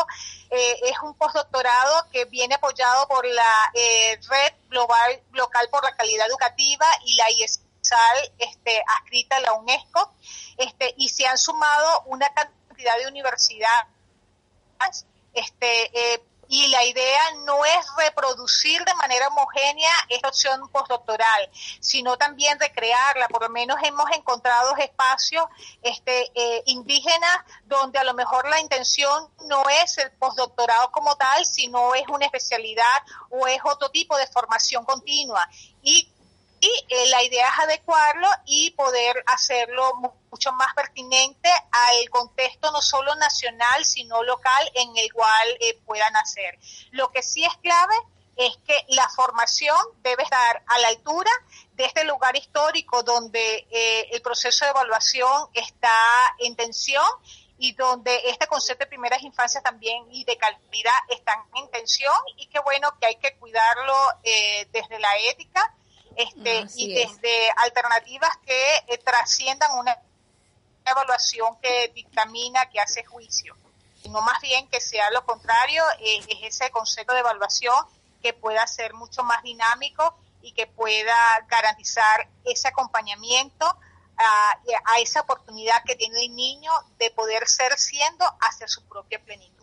eh, es un postdoctorado que viene apoyado por la eh, Red Global Local por la Calidad Educativa y la IESAL, este, adscrita a la UNESCO, este, y se han sumado una cantidad de universidades este, eh, y la idea no es reproducir de manera homogénea esta opción postdoctoral, sino también recrearla. Por lo menos hemos encontrado espacios este, eh, indígenas donde a lo mejor la intención no es el postdoctorado como tal, sino es una especialidad o es otro tipo de formación continua. Y y eh, la idea es adecuarlo y poder hacerlo mucho más pertinente al contexto no solo nacional, sino local en el cual eh, puedan hacer. Lo que sí es clave es que la formación debe estar a la altura de este lugar histórico donde eh, el proceso de evaluación está en tensión y donde este concepto de primeras infancias también y de calidad están en tensión y qué bueno que hay que cuidarlo desde la ética este, y desde alternativas que eh, trasciendan una evaluación que dictamina, que hace juicio, no más bien que sea lo contrario, eh, es ese concepto de evaluación que pueda ser mucho más dinámico y que pueda garantizar ese acompañamiento a, a esa oportunidad que tiene el niño de poder ser siendo hacia su propia plenitud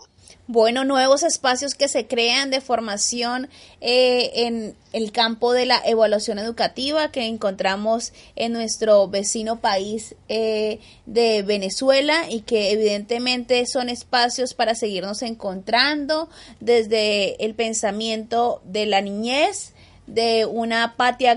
bueno, nuevos espacios que se crean de formación eh, en el campo de la evaluación educativa que encontramos en nuestro vecino país eh, de Venezuela y que evidentemente son espacios para seguirnos encontrando desde el pensamiento de la niñez, de una patria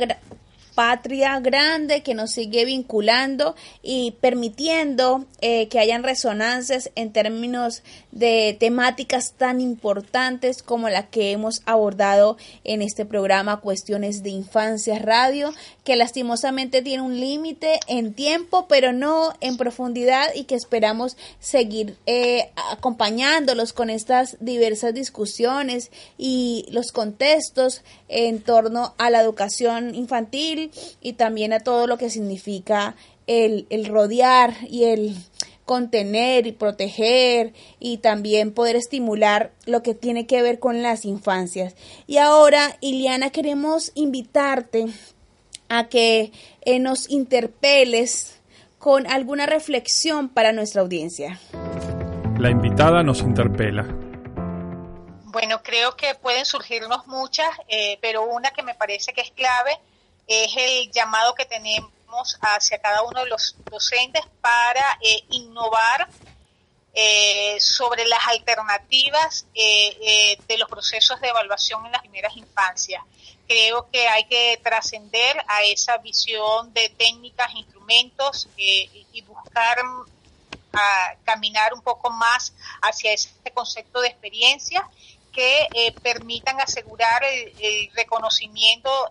patria grande que nos sigue vinculando y permitiendo eh, que hayan resonancias en términos de temáticas tan importantes como la que hemos abordado en este programa Cuestiones de Infancia Radio, que lastimosamente tiene un límite en tiempo, pero no en profundidad y que esperamos seguir eh, acompañándolos con estas diversas discusiones y los contextos en torno a la educación infantil y también a todo lo que significa el, el rodear y el contener y proteger y también poder estimular lo que tiene que ver con las infancias. Y ahora, Iliana, queremos invitarte a que eh, nos interpeles con alguna reflexión para nuestra audiencia. La invitada nos interpela. Bueno, creo que pueden surgirnos muchas, eh, pero una que me parece que es clave es el llamado que tenemos hacia cada uno de los docentes para eh, innovar eh, sobre las alternativas eh, de los procesos de evaluación en las primeras infancias. Creo que hay que trascender a esa visión de técnicas, instrumentos y buscar caminar un poco más hacia ese concepto de experiencia que permitan asegurar el reconocimiento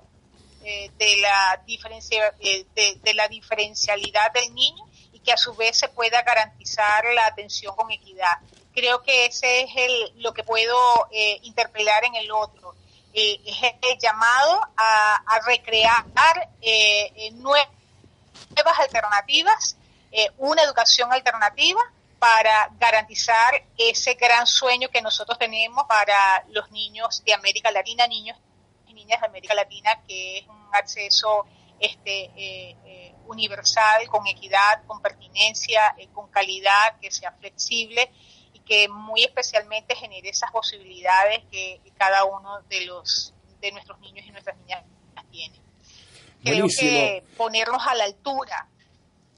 eh, de, la diferencia, eh, de, la diferencialidad del niño que a su vez se pueda garantizar la atención con equidad. Creo que ese es el, lo que puedo eh, interpelar en el otro. es el llamado a, recrear nuevas alternativas, una educación alternativa para garantizar ese gran sueño que nosotros tenemos para los niños de América Latina, niños de América Latina, que es un acceso este, eh, eh, universal, con equidad, con pertinencia, eh, con calidad, que sea flexible y que muy especialmente genere esas posibilidades que cada uno de los de nuestros niños y nuestras niñas tiene. Creo que ponernos a la altura.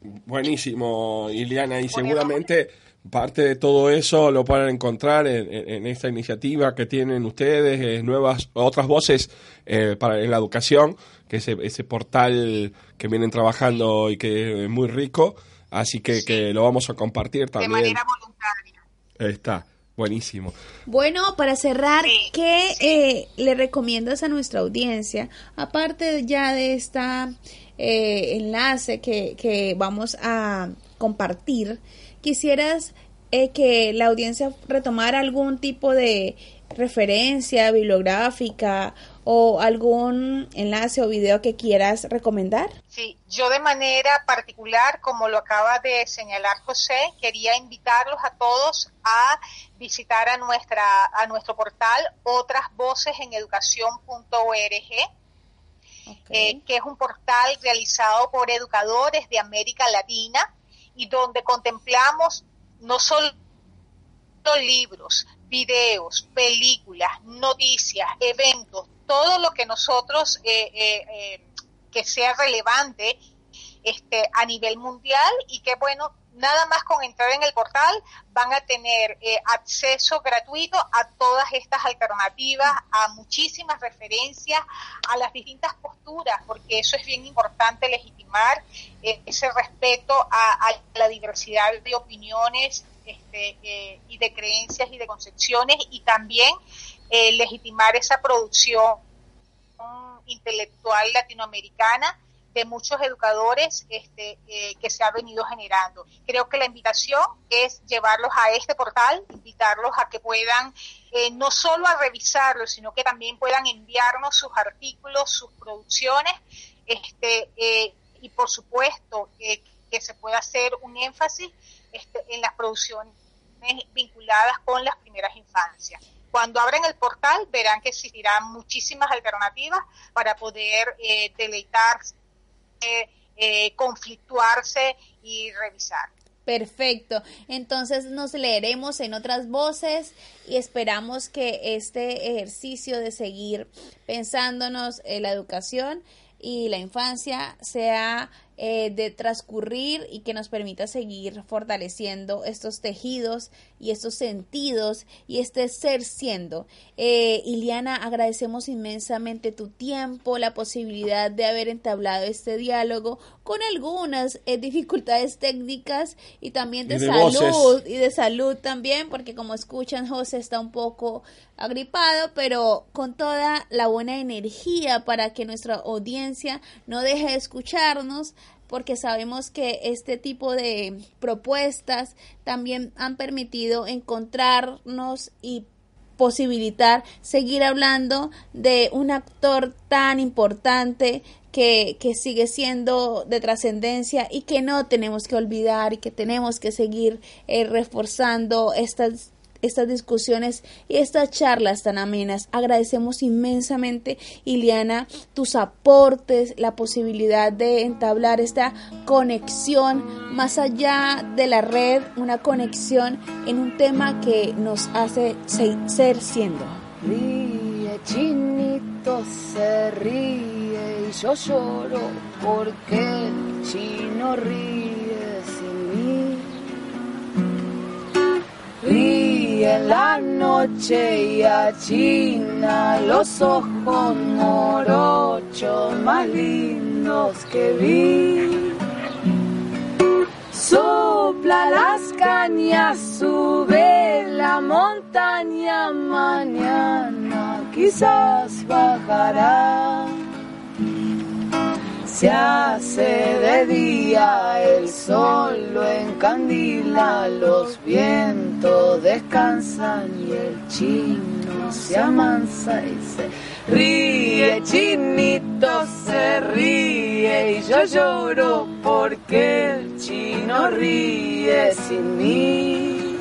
Buenísimo, Iliana, y seguramente parte de todo eso lo pueden encontrar en, esta iniciativa que tienen ustedes, nuevas otras voces eh, para en la educación, que es ese portal que vienen trabajando y que es muy rico, así que, que lo vamos a compartir también. De manera voluntaria. Está. Buenísimo. Bueno, para cerrar, ¿qué eh, le recomiendas a nuestra audiencia? Aparte ya de esta eh, enlace que, que vamos a compartir, quisieras eh, que la audiencia retomara algún tipo de referencia bibliográfica o algún enlace o video que quieras recomendar? Sí, yo de manera particular, como lo acaba de señalar José, quería invitarlos a todos a visitar a nuestra a nuestro portal otras voces en educación.org. Eh, que es un portal realizado por educadores de América Latina y donde contemplamos no solo libros, videos, películas, noticias, eventos, todo lo que nosotros eh, eh, eh, que sea relevante este, a nivel mundial y que bueno, nada más con entrar en el portal van a tener acceso gratuito a todas estas alternativas, a muchísimas referencias, a las distintas posturas, porque eso es bien importante legitimar ese respeto a, la diversidad de opiniones este, eh, y de creencias y de concepciones y también eh, legitimar esa producción intelectual latinoamericana de muchos educadores este, eh, que se ha venido generando. Creo que la invitación es llevarlos a este portal, invitarlos a que puedan eh, no solo a revisarlo, sino que también puedan enviarnos sus artículos, sus producciones, este, eh, y por supuesto que se pueda hacer un énfasis este, en las producciones vinculadas con las primeras infancias. Cuando abren el portal verán que existirán muchísimas alternativas para poder eh, deleitarse, eh, conflictuarse y revisar. Perfecto. Entonces nos leeremos en otras voces y esperamos que este ejercicio de seguir pensándonos en la educación y la infancia sea eh, de transcurrir y que nos permita seguir fortaleciendo estos tejidos y estos sentidos y este ser siendo. Eh, Iliana, agradecemos inmensamente tu tiempo, la posibilidad de haber entablado este diálogo con algunas eh, dificultades técnicas y también de, salud y de salud también, porque como escuchan, José está un poco agripado, pero con toda la buena energía para que nuestra audiencia no deje de escucharnos porque sabemos que este tipo de propuestas también han permitido encontrarnos y posibilitar seguir hablando de un actor tan importante que, que sigue siendo de trascendencia y que no tenemos que olvidar y que tenemos que seguir eh, reforzando estas estas discusiones y estas charlas tan amenas. Agradecemos inmensamente, Iliana, tus aportes, la posibilidad de entablar esta conexión más allá de la red, una conexión en un tema que nos hace ser siendo. Ríe, chinito se ríe y yo lloro porque chino ríe sin mí. Ríe la noche y achina los ojos morochos más lindos que vi. Sopla las cañas, sube la montaña, mañana quizás bajará. Se hace de día, el sol lo encandila, los vientos descansan y el chino se amansa y se ríe, chinito se ríe y yo lloro porque el chino ríe sin mí.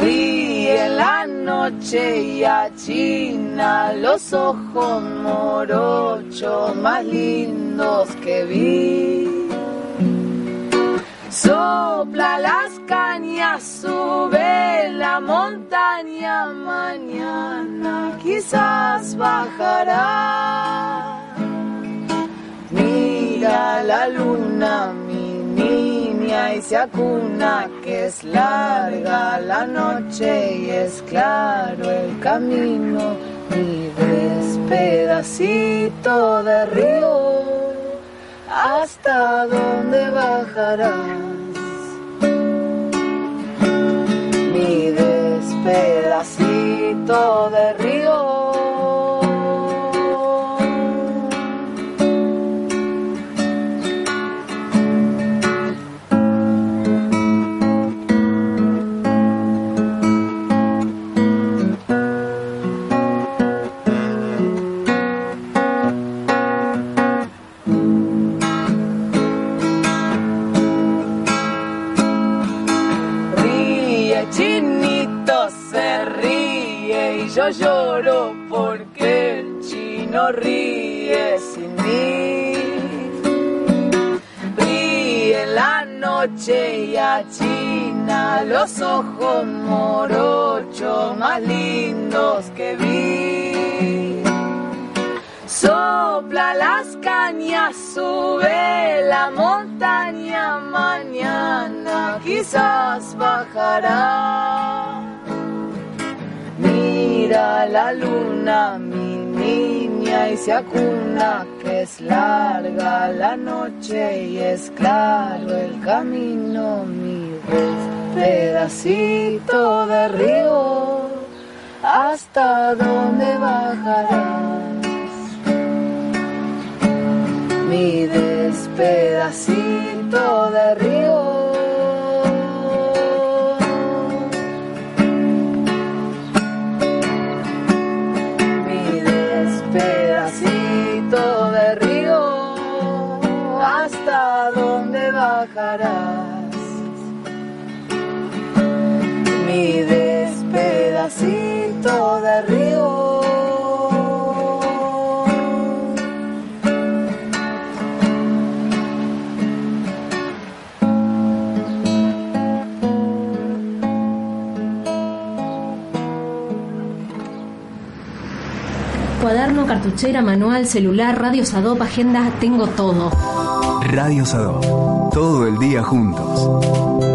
Ríe la noche y achina los ojos morochos más lindos que vi. Sopla las cañas, sube la montaña, mañana quizás bajará. Mira la luna, y se acuna que es larga la noche y es claro el camino. Mi despedacito de río, hasta dónde bajarás. Mi despedacito de río. Chino ríe sin mí. Ríe la noche y achina los ojos morochos más lindos que vi. Sopla las cañas, sube la montaña, mañana quizás bajará. Mira la luna, mi niña, y se acuna que es larga la noche y es claro el camino, mi pedacito de río, hasta dónde bajarás. mi despedacito de río. Cartuchera, manual, celular, radio Sadop, agenda, tengo todo. Radio Sado. Todo el día juntos.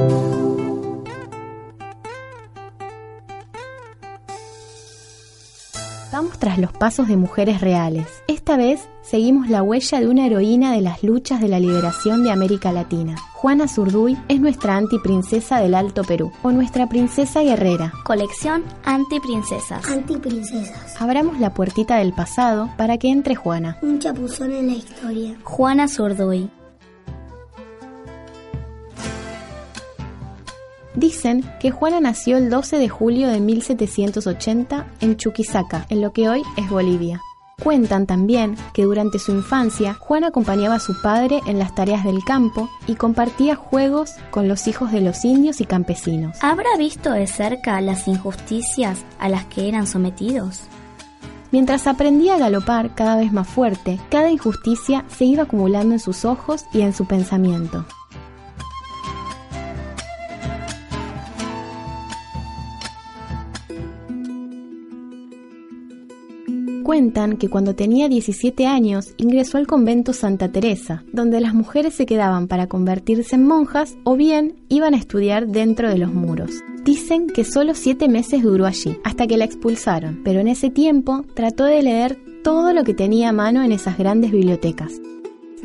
Tras los pasos de mujeres reales. Esta vez seguimos la huella de una heroína de las luchas de la liberación de América Latina. Juana Zurduy es nuestra antiprincesa del Alto Perú, o nuestra princesa guerrera. Colección Antiprincesas. Antiprincesas. Abramos la puertita del pasado para que entre Juana. Un chapuzón en la historia. Juana Zurduy. Dicen que Juana nació el 12 de julio de 1780 en Chuquisaca, en lo que hoy es Bolivia. Cuentan también que durante su infancia Juana acompañaba a su padre en las tareas del campo y compartía juegos con los hijos de los indios y campesinos. ¿Habrá visto de cerca las injusticias a las que eran sometidos? Mientras aprendía a galopar cada vez más fuerte, cada injusticia se iba acumulando en sus ojos y en su pensamiento. Cuentan que cuando tenía 17 años ingresó al convento Santa Teresa, donde las mujeres se quedaban para convertirse en monjas o bien iban a estudiar dentro de los muros. Dicen que solo siete meses duró allí, hasta que la expulsaron, pero en ese tiempo trató de leer todo lo que tenía a mano en esas grandes bibliotecas.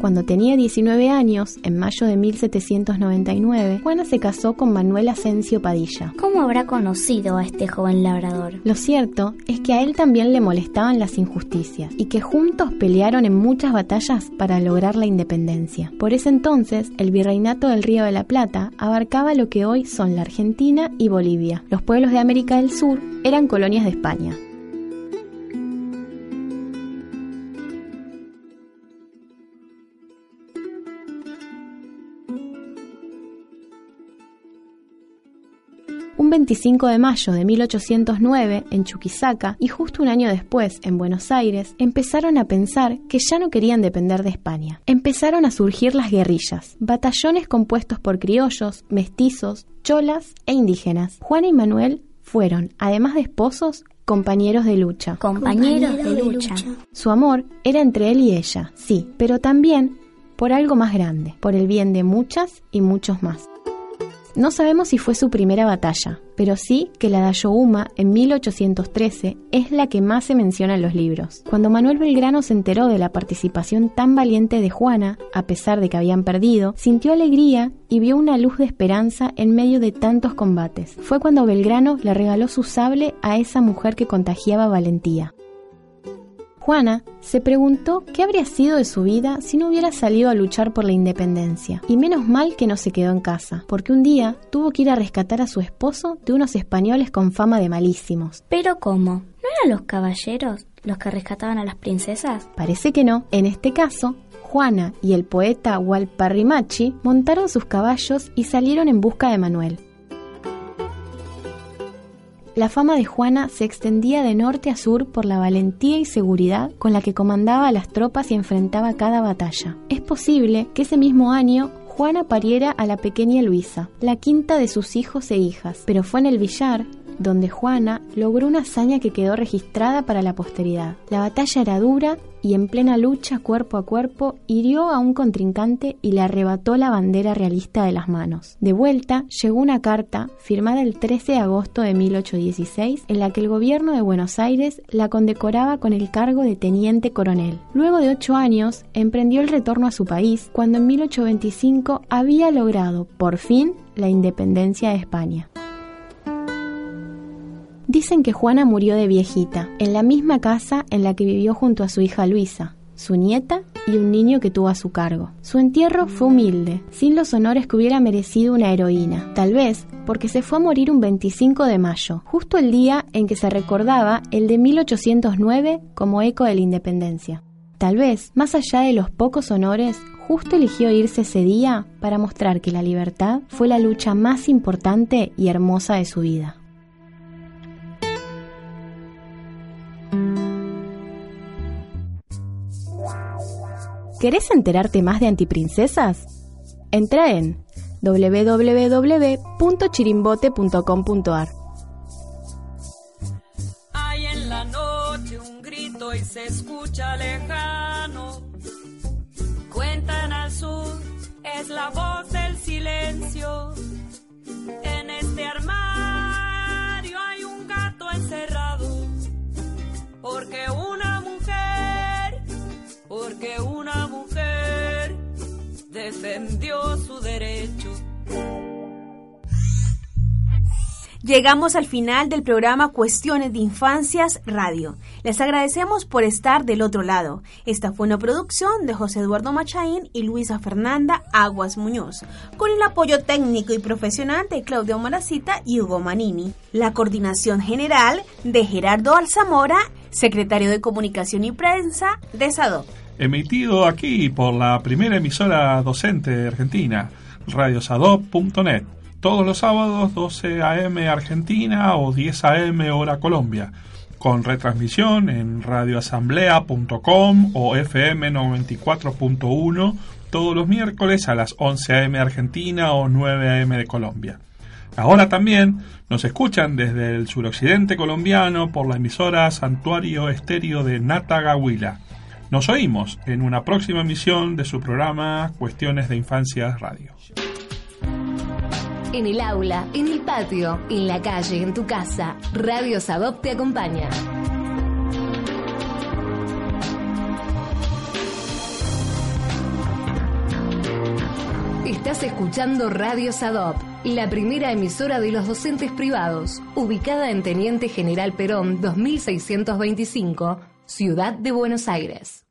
Cuando tenía 19 años, en mayo de 1799, Juana se casó con Manuel Asensio Padilla. ¿Cómo habrá conocido a este joven labrador? Lo cierto es que a él también le molestaban las injusticias y que juntos pelearon en muchas batallas para lograr la independencia. Por ese entonces, el virreinato del Río de la Plata abarcaba lo que hoy son la Argentina y Bolivia. Los pueblos de América del Sur eran colonias de España. 25 de mayo de 1809, en Chuquisaca, y justo un año después, en Buenos Aires, empezaron a pensar que ya no querían depender de España. Empezaron a surgir las guerrillas, batallones compuestos por criollos, mestizos, cholas e indígenas. Juana y Manuel fueron, además de esposos, compañeros de lucha. Compañeros de lucha. Su amor era entre él y ella, sí, pero también por algo más grande, por el bien de muchas y muchos más. No sabemos si fue su primera batalla, pero sí que la de Ayohuma en 1813 es la que más se menciona en los libros. Cuando Manuel Belgrano se enteró de la participación tan valiente de Juana, a pesar de que habían perdido, sintió alegría y vio una luz de esperanza en medio de tantos combates. Fue cuando Belgrano le regaló su sable a esa mujer que contagiaba valentía. Juana se preguntó qué habría sido de su vida si no hubiera salido a luchar por la independencia. Y menos mal que no se quedó en casa, porque un día tuvo que ir a rescatar a su esposo de unos españoles con fama de malísimos. ¿Pero cómo? ¿No eran los caballeros los que rescataban a las princesas? Parece que no. En este caso, Juana y el poeta Walparrimachi montaron sus caballos y salieron en busca de Manuel. La fama de Juana se extendía de norte a sur por la valentía y seguridad con la que comandaba a las tropas y enfrentaba cada batalla. Es posible que ese mismo año Juana pariera a la pequeña Luisa, la quinta de sus hijos e hijas, pero fue en el billar donde Juana logró una hazaña que quedó registrada para la posteridad. La batalla era dura y en plena lucha cuerpo a cuerpo hirió a un contrincante y le arrebató la bandera realista de las manos. De vuelta llegó una carta firmada el 13 de agosto de 1816 en la que el gobierno de Buenos Aires la condecoraba con el cargo de teniente coronel. Luego de ocho años emprendió el retorno a su país cuando en 1825 había logrado por fin la independencia de España. Dicen que Juana murió de viejita, en la misma casa en la que vivió junto a su hija Luisa, su nieta y un niño que tuvo a su cargo. Su entierro fue humilde, sin los honores que hubiera merecido una heroína, tal vez porque se fue a morir un 25 de mayo, justo el día en que se recordaba el de 1809 como eco de la independencia. Tal vez, más allá de los pocos honores, justo eligió irse ese día para mostrar que la libertad fue la lucha más importante y hermosa de su vida. ¿Querés enterarte más de antiprincesas? Entra en www.chirimbote.com.ar. Hay en la noche un grito y se escucha lejano. Cuentan al sur, es la voz del silencio. En este armario hay un gato encerrado. Porque una porque una mujer defendió su derecho. Llegamos al final del programa Cuestiones de Infancias Radio. Les agradecemos por estar del otro lado. Esta fue una producción de José Eduardo Machaín y Luisa Fernanda Aguas Muñoz, con el apoyo técnico y profesional de Claudio Maracita y Hugo Manini. La coordinación general de Gerardo Alzamora, secretario de Comunicación y Prensa de SADO. Emitido aquí por la primera emisora docente de Argentina, radiosadop.net todos los sábados 12 a.m. Argentina o 10 a.m. hora Colombia, con retransmisión en radioasamblea.com o FM 94.1 todos los miércoles a las 11 a.m. Argentina o 9 a.m. de Colombia. Ahora también nos escuchan desde el suroccidente colombiano por la emisora Santuario Estéreo de Natagahuila. Nos oímos en una próxima emisión de su programa Cuestiones de Infancia Radio. En el aula, en el patio, en la calle, en tu casa, Radio Sadop te acompaña. Estás escuchando Radio Sadop, la primera emisora de los docentes privados, ubicada en Teniente General Perón 2625, Ciudad de Buenos Aires.